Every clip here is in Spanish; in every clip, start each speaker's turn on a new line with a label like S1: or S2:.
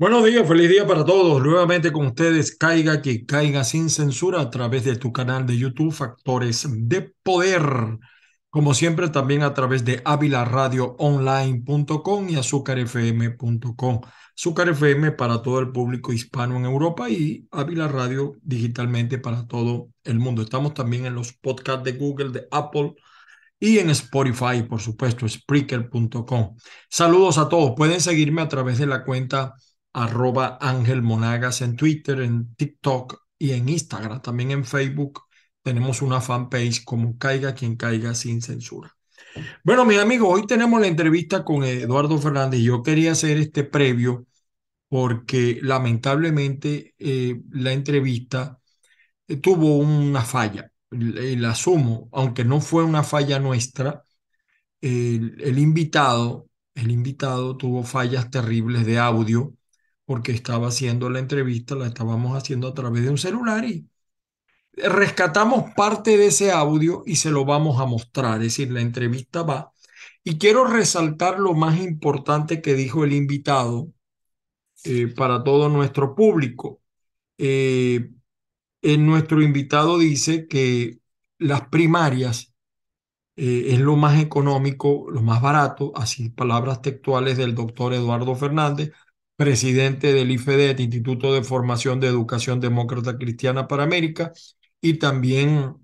S1: Buenos días, feliz día para todos. Nuevamente con ustedes, caiga que caiga sin censura a través de tu canal de YouTube, Factores de Poder. Como siempre, también a través de avilaradioonline.com y azúcarfm.com. Azúcar FM para todo el público hispano en Europa y Ávila Radio digitalmente para todo el mundo. Estamos también en los podcasts de Google, de Apple y en Spotify, por supuesto, Spreaker.com. Saludos a todos. Pueden seguirme a través de la cuenta arroba Ángel Monagas en Twitter, en TikTok y en Instagram. También en Facebook tenemos una fanpage como Caiga quien caiga sin censura. Bueno, mi amigo, hoy tenemos la entrevista con Eduardo Fernández. Yo quería hacer este previo porque lamentablemente eh, la entrevista eh, tuvo una falla. La asumo, aunque no fue una falla nuestra, el invitado, el invitado tuvo fallas terribles de audio porque estaba haciendo la entrevista, la estábamos haciendo a través de un celular y rescatamos parte de ese audio y se lo vamos a mostrar, es decir, la entrevista va. Y quiero resaltar lo más importante que dijo el invitado eh, para todo nuestro público. Eh, nuestro invitado dice que las primarias eh, es lo más económico, lo más barato, así palabras textuales del doctor Eduardo Fernández, presidente del IFEDET, Instituto de Formación de Educación Demócrata Cristiana para América, y también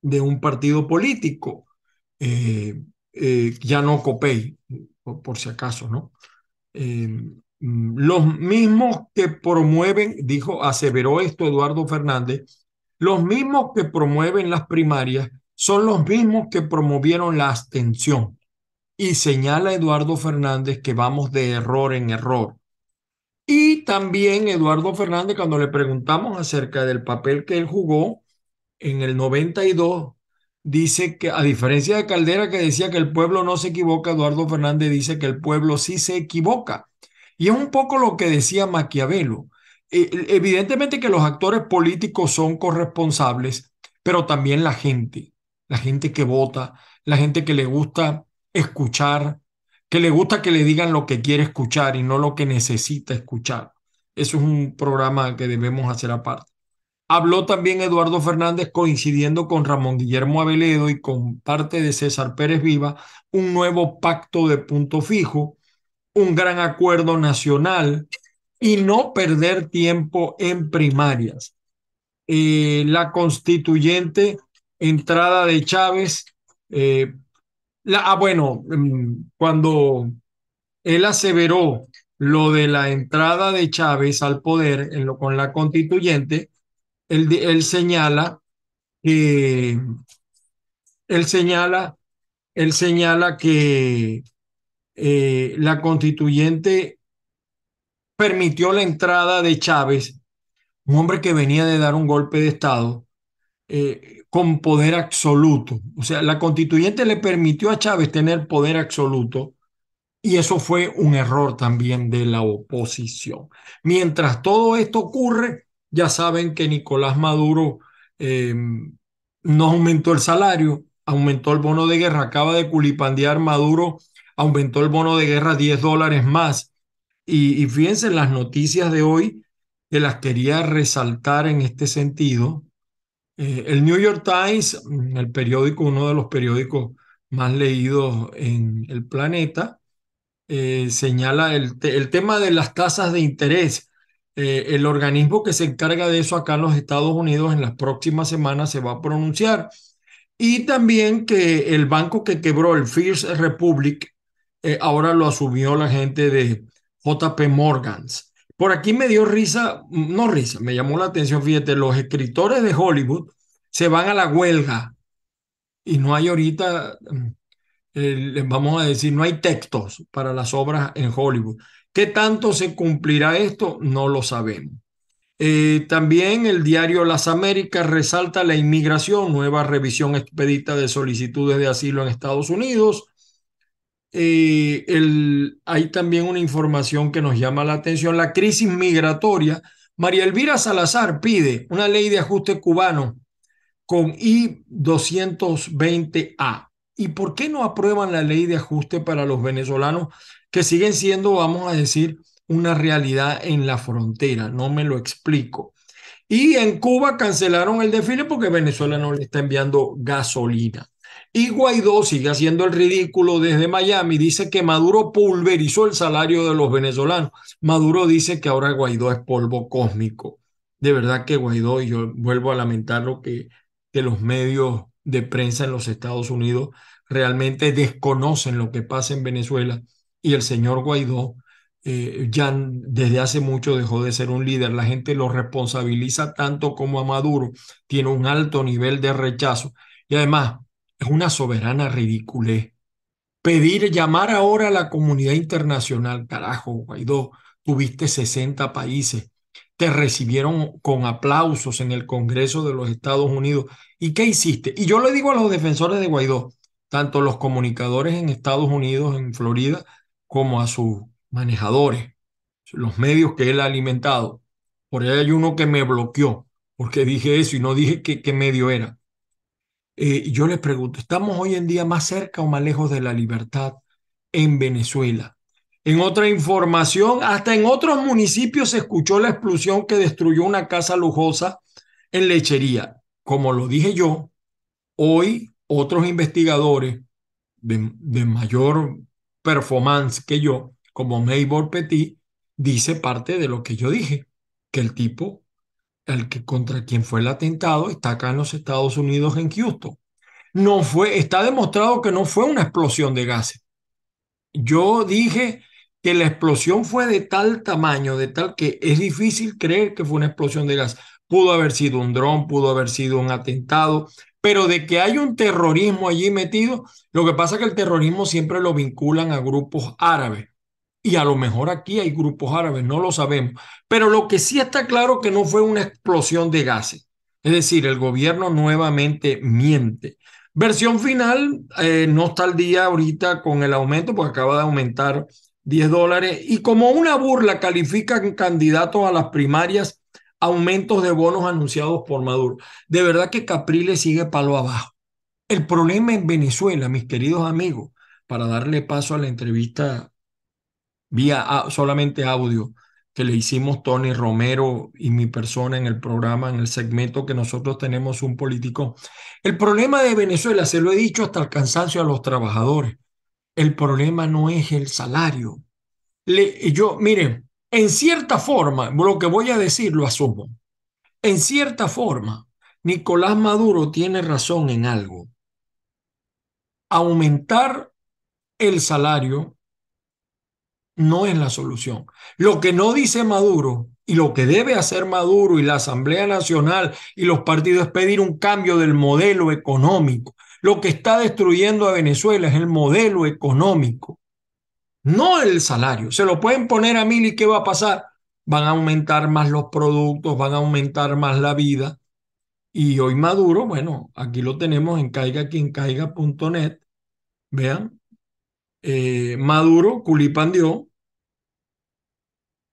S1: de un partido político, eh, eh, ya no COPEI, por, si acaso, ¿no? Eh, los mismos que promueven, dijo, aseveró esto Eduardo Fernández, los mismos que promueven las primarias son los mismos que promovieron la abstención. Y señala Eduardo Fernández que vamos de error en error. También Eduardo Fernández, cuando le preguntamos acerca del papel que él jugó en el 92, dice que, a diferencia de Caldera que decía que el pueblo no se equivoca, Eduardo Fernández dice que el pueblo sí se equivoca. Y es un poco lo que decía Maquiavelo. E, evidentemente que los actores políticos son corresponsables, pero también la gente, la gente que vota, la gente que le gusta escuchar, que le gusta que le digan lo que quiere escuchar y no lo que necesita escuchar. Eso es un programa que debemos hacer aparte. Habló también Eduardo Fernández coincidiendo con Ramón Guillermo Aveledo y con parte de César Pérez Viva, un nuevo pacto de punto fijo, un gran acuerdo nacional y no perder tiempo en primarias. Eh, la constituyente entrada de Chávez eh, ah, bueno, mm, cuando él aseveró lo de la entrada de Chávez al poder en lo, con la constituyente, él, señala que él señala, él señala que eh, la constituyente permitió la entrada de Chávez, un hombre que venía de dar un golpe de Estado, eh, con poder absoluto. O sea, la constituyente le permitió a Chávez tener poder absoluto y eso fue un error también de la oposición. Mientras todo esto ocurre, ya saben que Nicolás Maduro eh, no aumentó el salario, aumentó el bono de guerra, acaba de culipandear Maduro, aumentó el bono de guerra 10 dólares más. Y, fíjense las noticias de hoy que las quería resaltar en este sentido. Eh, el New York Times, el periódico, uno de los periódicos más leídos en el planeta, eh, señala el, tema de las tasas de interés. Eh, el organismo que se encarga de eso acá en los Estados Unidos en las próximas semanas se va a pronunciar. Y también que el banco que quebró, el First Republic, ahora lo asumió la gente de JP Morgans. Por aquí me dio risa, no risa, me llamó la atención, fíjate, los escritores de Hollywood se van a la huelga y no hay ahorita, vamos a decir, no hay textos para las obras en Hollywood. ¿Qué tanto se cumplirá esto? No lo sabemos. Eh, también el diario Las Américas resalta la inmigración, nueva revisión expedita de solicitudes de asilo en Estados Unidos. Eh, hay también una información que nos llama la atención, la crisis migratoria. María Elvira Salazar pide una ley de ajuste cubano con I-220A. ¿Y por qué no aprueban la ley de ajuste para los venezolanos que siguen siendo, vamos a decir, una realidad en la frontera, no me lo explico. Y en Cuba cancelaron el desfile porque Venezuela no le está enviando gasolina. Y Guaidó sigue haciendo el ridículo desde Miami, dice que Maduro pulverizó el salario de los venezolanos. Maduro dice que ahora Guaidó es polvo cósmico. De verdad que Guaidó, y yo vuelvo a lamentarlo, que, que los medios de prensa en los Estados Unidos realmente desconocen lo que pasa en Venezuela y el señor Guaidó eh, ya desde hace mucho dejó de ser un líder. La gente lo responsabiliza tanto como a Maduro, tiene un alto nivel de rechazo y además es una soberana ridiculez. Pedir, llamar ahora a la comunidad internacional, carajo, Guaidó, tuviste 60 países, te recibieron con aplausos en el Congreso de los Estados Unidos. ¿Y qué hiciste? Y yo le digo a los defensores de Guaidó, tanto los comunicadores en Estados Unidos, en Florida, como a sus manejadores, los medios que él ha alimentado. Por ahí hay uno que me bloqueó porque dije eso y no dije qué medio era. Eh, yo les pregunto, ¿estamos hoy en día más cerca o más lejos de la libertad en Venezuela? En otra información, hasta en otros municipios se escuchó la explosión que destruyó una casa lujosa en lechería. Como lo dije yo, hoy otros investigadores de, mayor performance que yo, como Maybor Petit, dice parte de lo que yo dije, que el tipo el que contra quien fue el atentado está acá en los Estados Unidos, en Houston. No fue, está demostrado que no fue una explosión de gases. Yo dije que la explosión fue de tal tamaño, de tal que es difícil creer que fue una explosión de gas. Pudo haber sido un dron, pudo haber sido un atentado, pero de que hay un terrorismo allí metido, lo que pasa es que el terrorismo siempre lo vinculan a grupos árabes. Y a lo mejor aquí hay grupos árabes, no lo sabemos. Pero lo que sí está claro que no fue una explosión de gases. Es decir, el gobierno nuevamente miente. Versión final, eh, no está al día ahorita con el aumento, porque acaba de aumentar 10 dólares. Y como una burla califican candidatos a las primarias aumentos de bonos anunciados por Maduro. De verdad que Capriles sigue palo abajo. El problema en Venezuela, mis queridos amigos, para darle paso a la entrevista vía solamente audio que le hicimos Tony Romero y mi persona en el programa, en el segmento que nosotros tenemos un político. El problema de Venezuela, se lo he dicho hasta el cansancio a los trabajadores, el problema no es el salario. Yo, miren, en cierta forma, lo que voy a decir lo asumo. En cierta forma, Nicolás Maduro tiene razón en algo. Aumentar el salario no es la solución. Lo que no dice Maduro y lo que debe hacer Maduro y la Asamblea Nacional y los partidos es pedir un cambio del modelo económico. Lo que está destruyendo a Venezuela es el modelo económico, no el salario. Se lo pueden poner a mil y ¿qué va a pasar? Van a aumentar más los productos, van a aumentar más la vida. Y hoy Maduro, bueno, aquí lo tenemos en caiga.net. Vean, eh, Maduro culipandió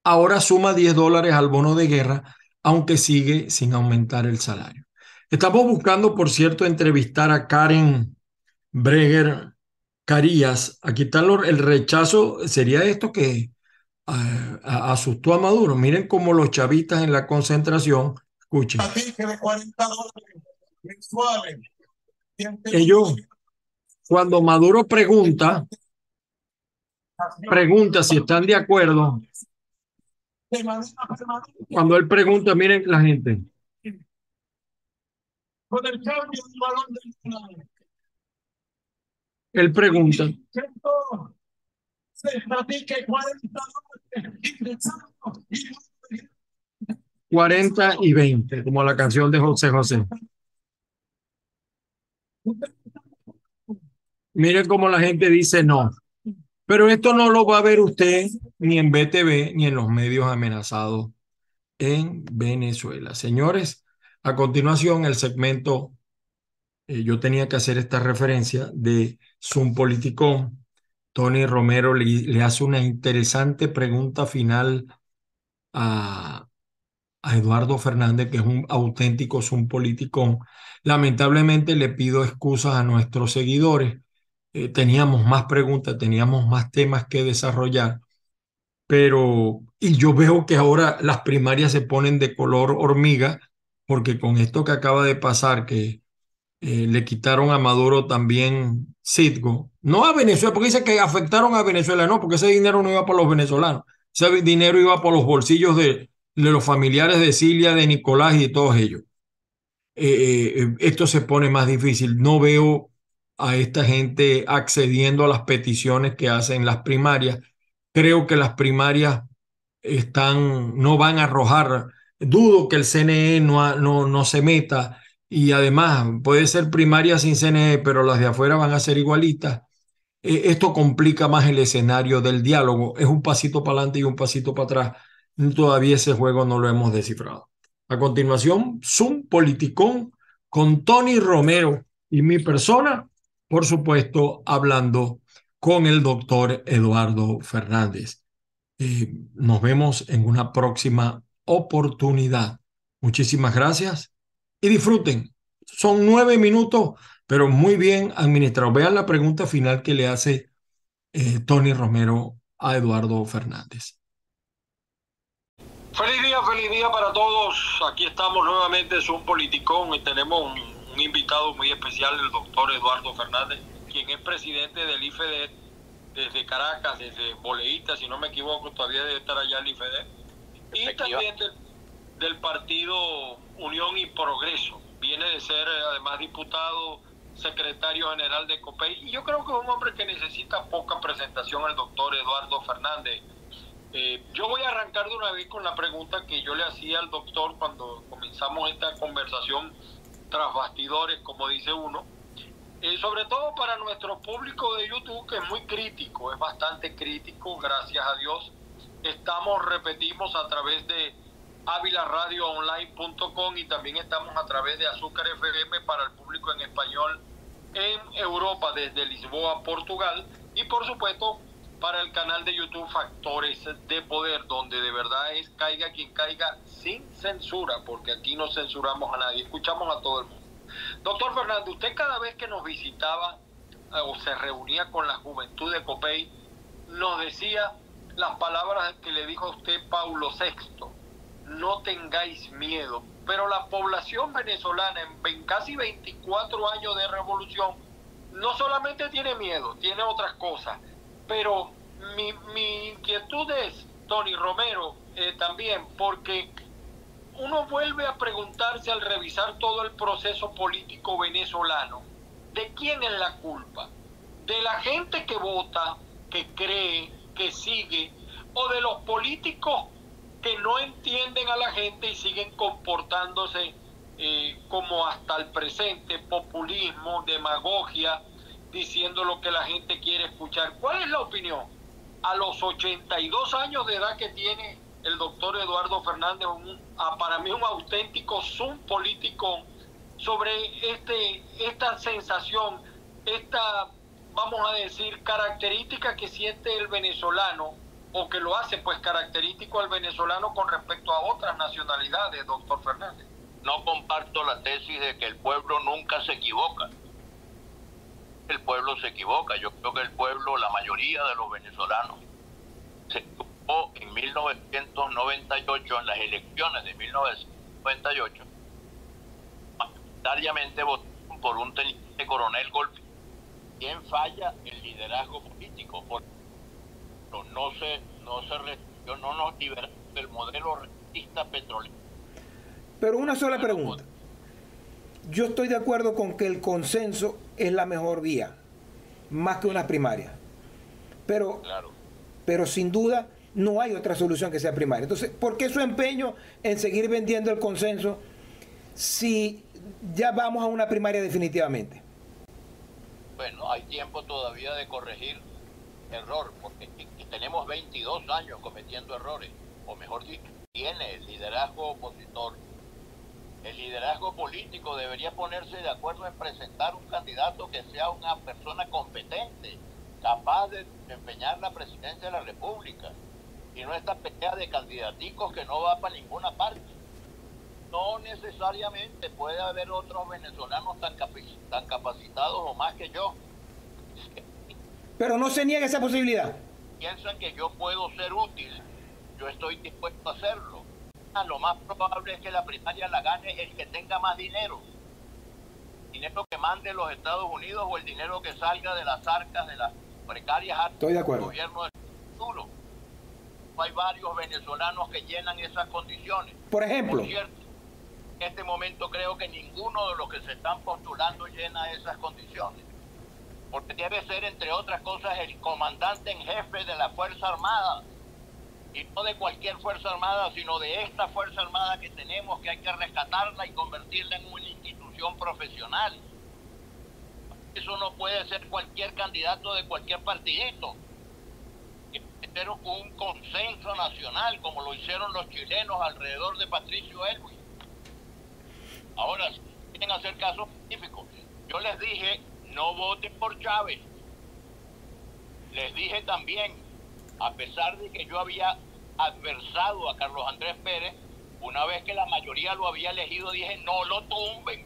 S1: ahora suma 10 dólares al bono de guerra, aunque sigue sin aumentar el salario. Estamos buscando, por cierto, entrevistar a Karen Breger Carías. Aquí está el rechazo, sería esto que asustó a Maduro. Miren cómo los chavistas en la concentración, escuchen. Ellos, cuando Maduro pregunta, pregunta si están de acuerdo cuando él pregunta, miren la gente. Él pregunta. Cuarenta y veinte, como la canción de José José. Miren cómo la gente dice no. Pero esto no lo va a ver usted ni en BTV ni en los medios amenazados en Venezuela. Señores, a continuación el segmento, eh, yo tenía que hacer esta referencia de Zoom Politicón. Tony Romero le, hace una interesante pregunta final a, a Eduardo Fernández, que es un auténtico Zoom Politicón. Lamentablemente le pido excusas a nuestros seguidores eh, teníamos más preguntas, teníamos más temas que desarrollar, pero y yo veo que ahora las primarias se ponen de color hormiga, porque con esto que acaba de pasar, que eh, le quitaron a Maduro también Citgo, no a Venezuela, porque dice que afectaron a Venezuela, no, porque ese dinero no iba por los venezolanos, ese dinero iba por los bolsillos de, de los familiares de Cilia, de Nicolás y de todos ellos. Eh, eh, esto se pone más difícil. No veo a esta gente accediendo a las peticiones que hacen las primarias. Creo que las primarias están, no van a arrojar. Dudo que el CNE no, no, no se meta y además puede ser primaria sin CNE, pero las de afuera van a ser igualitas. Eh, esto complica más el escenario del diálogo. Es un pasito para adelante y un pasito para atrás. Todavía ese juego no lo hemos descifrado. A continuación, Zoom Politicón con Tony Romero y mi persona, por supuesto, hablando con el doctor Eduardo Fernández. Eh, nos vemos en una próxima oportunidad. Muchísimas gracias y disfruten. Son nueve minutos, pero muy bien administrados. Vean la pregunta final que le hace eh, Tony Romero a Eduardo Fernández.
S2: Feliz día, feliz día para todos. Aquí estamos nuevamente, es un politicón y tenemos un, invitado muy especial, el doctor Eduardo Fernández, quien es presidente del IFED desde Caracas, desde Boleíta, si no me equivoco, todavía debe estar allá el Y también del, partido Unión y Progreso. Viene de ser además diputado, secretario general de COPEI. Y yo creo que es un hombre que necesita poca presentación, el doctor Eduardo Fernández eh, yo voy a arrancar de una vez con la pregunta que yo le hacía al doctor cuando comenzamos esta conversación tras bastidores, como dice uno, eh, sobre todo para nuestro público de YouTube, que es muy crítico, es bastante crítico, gracias a Dios. Estamos, repetimos, a través de avilaradioonline.com y también estamos a través de Azúcar FM para el público en español en Europa, desde Lisboa, Portugal. Y por supuesto, para el canal de YouTube Factores de Poder, donde de verdad es caiga quien caiga sin censura, porque aquí no censuramos a nadie, escuchamos a todo el mundo. Doctor Fernando, usted cada vez que nos visitaba eh, o se reunía con la juventud de Copey, nos decía las palabras que le dijo a usted Paulo VI, no tengáis miedo. Pero la población venezolana en casi 24 años de revolución no solamente tiene miedo, tiene otras cosas pero mi, mi inquietud es, Tony Romero, eh, también, porque uno vuelve a preguntarse al revisar todo el proceso político venezolano, ¿de quién es la culpa? ¿De la gente que vota, que cree, que sigue, o de los políticos que no entienden a la gente y siguen comportándose eh, como hasta el presente, populismo, demagogia, diciendo lo que la gente quiere escuchar. ¿Cuál es la opinión? A los 82 años de edad que tiene el doctor Eduardo Fernández, un, para mí un auténtico zoom político sobre este, esta sensación, esta, vamos a decir, característica que siente el venezolano o que lo hace pues característico al venezolano con respecto a otras nacionalidades, doctor Fernández.
S3: No comparto la tesis de que el pueblo nunca se equivoca el pueblo se equivoca. Yo creo que el pueblo, la mayoría de los venezolanos, se equivocó en 1998, en las elecciones de 1998, mayoritariamente votaron por un teniente coronel golpe. ¿Quién falla? El liderazgo político. no se, no se no nos liberó del modelo rentista petrolero.
S4: Pero una sola pregunta. Yo estoy de acuerdo con que el consenso es la mejor vía, más que una primaria. Pero, pero sin duda no hay otra solución que sea primaria. Entonces, ¿por qué su empeño en seguir vendiendo el consenso si ya vamos a una primaria definitivamente?
S3: Bueno, hay tiempo todavía de corregir error, porque tenemos 22 años cometiendo errores, o mejor dicho, tiene el liderazgo opositor el liderazgo político debería ponerse de acuerdo en presentar un candidato que sea una persona competente, capaz de desempeñar la presidencia de la República, y no esta pelea de candidaticos que no va para ninguna parte. Necesariamente puede haber otros venezolanos tan, tan capacitados o más que yo.
S4: Pero no se niega esa posibilidad.
S3: piensan que yo puedo ser útil, yo estoy dispuesto a hacerlo. Ah, lo más probable es que la primaria la gane el que tenga más dinero. Dinero que mande los Estados Unidos o el dinero que salga de las arcas de las precarias arcas
S4: del
S3: gobierno del futuro. Hay varios venezolanos que llenan esas condiciones.
S4: Por ejemplo.
S3: En este momento creo que ninguno de los que se están postulando llena esas condiciones porque debe ser, entre otras cosas, el comandante en jefe de la Fuerza Armada, y no de cualquier Fuerza Armada, sino de esta Fuerza Armada que tenemos, que hay que rescatarla y convertirla en una institución profesional. Eso no puede ser cualquier candidato de cualquier partidito. Ser un consenso nacional, como lo hicieron los chilenos alrededor de Patricio Elwin. Ahora, si quieren hacer caso específico, yo les dije no voten por Chávez. Les dije también, a pesar de que yo había adversado a Carlos Andrés Pérez, una vez que la mayoría lo había elegido, dije, no lo tumben.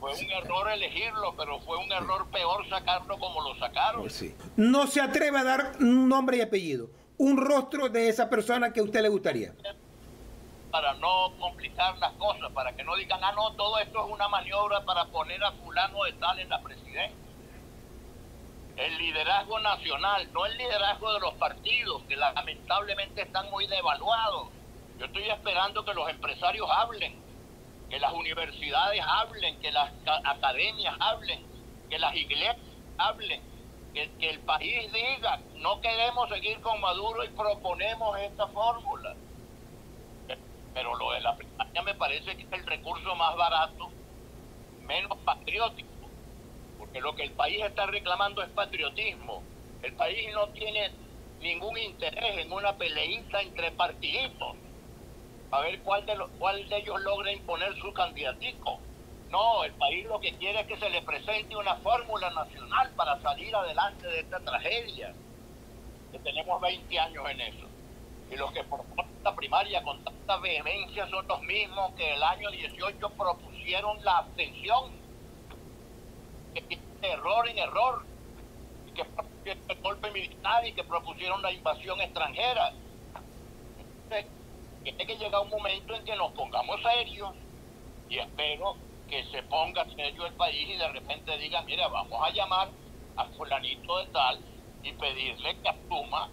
S3: Fue un error elegirlo, pero fue un error peor sacarlo como lo sacaron. Pues
S4: no se atreve a dar un nombre y apellido, un rostro de esa persona que a usted le gustaría
S3: para no complicar las cosas, para que no digan, ah, no, todo esto es una maniobra para poner a fulano de tal en la presidencia. El liderazgo nacional, no el liderazgo de los partidos, que lamentablemente están muy devaluados. Yo estoy esperando que los empresarios hablen, que las universidades hablen, que las academias hablen, que las iglesias hablen, que, el país diga, no queremos seguir con Maduro y proponemos esta fórmula pero lo de la primaria me parece que es el recurso más barato, menos patriótico, porque lo que el país está reclamando es patriotismo. El país no tiene ningún interés en una peleita entre partiditos, a ver cuál de, cuál de ellos logra imponer su candidatico. No, el país lo que quiere es que se le presente una fórmula nacional para salir adelante de esta tragedia, que tenemos 20 años en eso. Y los que proponen la primaria con tanta vehemencia son los mismos que el año 18 propusieron la abstención. Que error en error. Y que propusieron el golpe militar y que propusieron la invasión extranjera. tiene que llegar un momento en que nos pongamos serios y espero que se ponga serio el país y de repente diga, mira, vamos a llamar a fulanito de tal y pedirle que asuma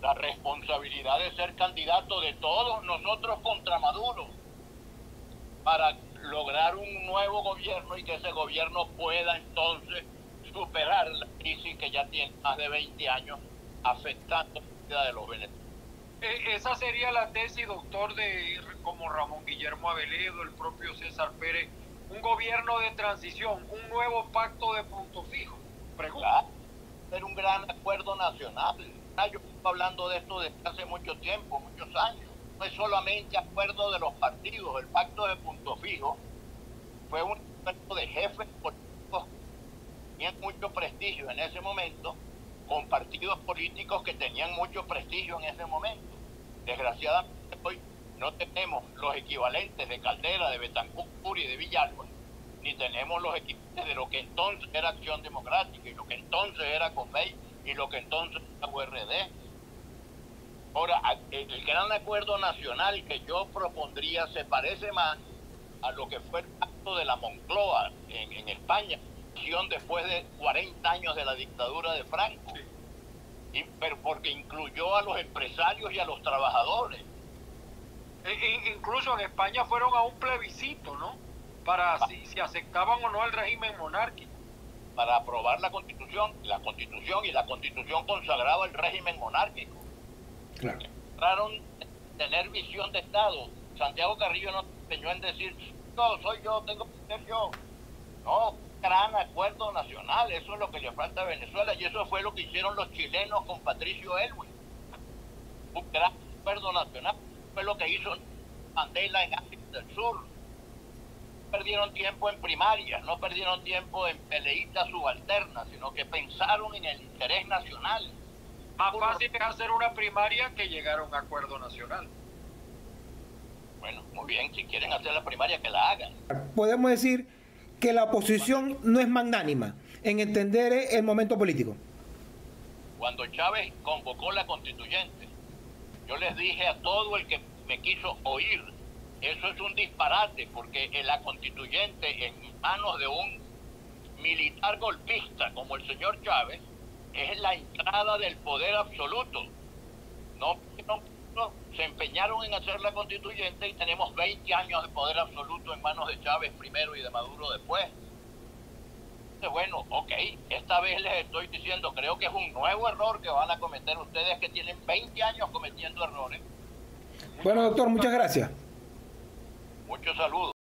S3: la responsabilidad de ser candidato de todos nosotros contra Maduro para lograr un nuevo gobierno y que ese gobierno pueda entonces superar la crisis que ya tiene más de 20 años afectando la vida de los venezolanos.
S2: E, esa sería la tesis, doctor, de como Ramón Guillermo Aveledo, el propio César Pérez, un gobierno de transición, un nuevo pacto de punto fijo.
S3: Pregunta. ser un gran acuerdo nacional yo estoy hablando de esto desde hace mucho tiempo, muchos años. No es solamente acuerdo de los partidos, el pacto de punto fijo fue un acuerdo de jefes políticos que tenían mucho prestigio en ese momento, con partidos políticos que tenían mucho prestigio en ese momento. Desgraciadamente hoy no tenemos los equivalentes de Caldera, de Betancourt y de Villalba, ni tenemos los equivalentes de lo que entonces era Acción Democrática y lo que entonces era COFEI y lo que entonces era URD. Ahora, el gran acuerdo nacional que yo propondría se parece más a lo que fue el pacto de la Moncloa en, en España, después de 40 años de la dictadura de Franco, y, pero porque incluyó a los empresarios y a los trabajadores.
S2: E, e, incluso en España fueron a un plebiscito, ¿no? Para ah. si, si aceptaban o no el régimen monárquico
S3: para aprobar la constitución, la constitución y la constitución consagraba el régimen monárquico. Claro. tener visión de Estado. Santiago Carrillo no empeñó en decir, no, soy yo, tengo que ser yo. No, gran acuerdo nacional, eso es lo que le falta a Venezuela y eso fue lo que hicieron los chilenos con Patricio Elwin. Un gran acuerdo nacional, fue lo que hizo Mandela en África del Sur perdieron tiempo en primarias, no perdieron tiempo en peleitas subalternas, sino que pensaron en el interés nacional.
S2: Más fácil es hacer una primaria que llegar a un acuerdo nacional.
S3: Bueno, muy bien, si quieren hacer la primaria, que la hagan.
S4: Podemos decir que la oposición no es magnánima en entender el momento político.
S3: cuando Chávez convocó la constituyente, yo les dije a todo el que me quiso oír, eso es un disparate, porque la constituyente en manos de un militar golpista como el señor Chávez es la entrada del poder absoluto. No, no, se empeñaron en hacer la constituyente y tenemos 20 años de poder absoluto en manos de Chávez primero y de Maduro después. Bueno, ok, esta vez les estoy diciendo, creo que es un nuevo error que van a cometer ustedes que tienen 20 años cometiendo errores.
S4: Bueno, doctor, muchas gracias.
S3: Muchos saludos.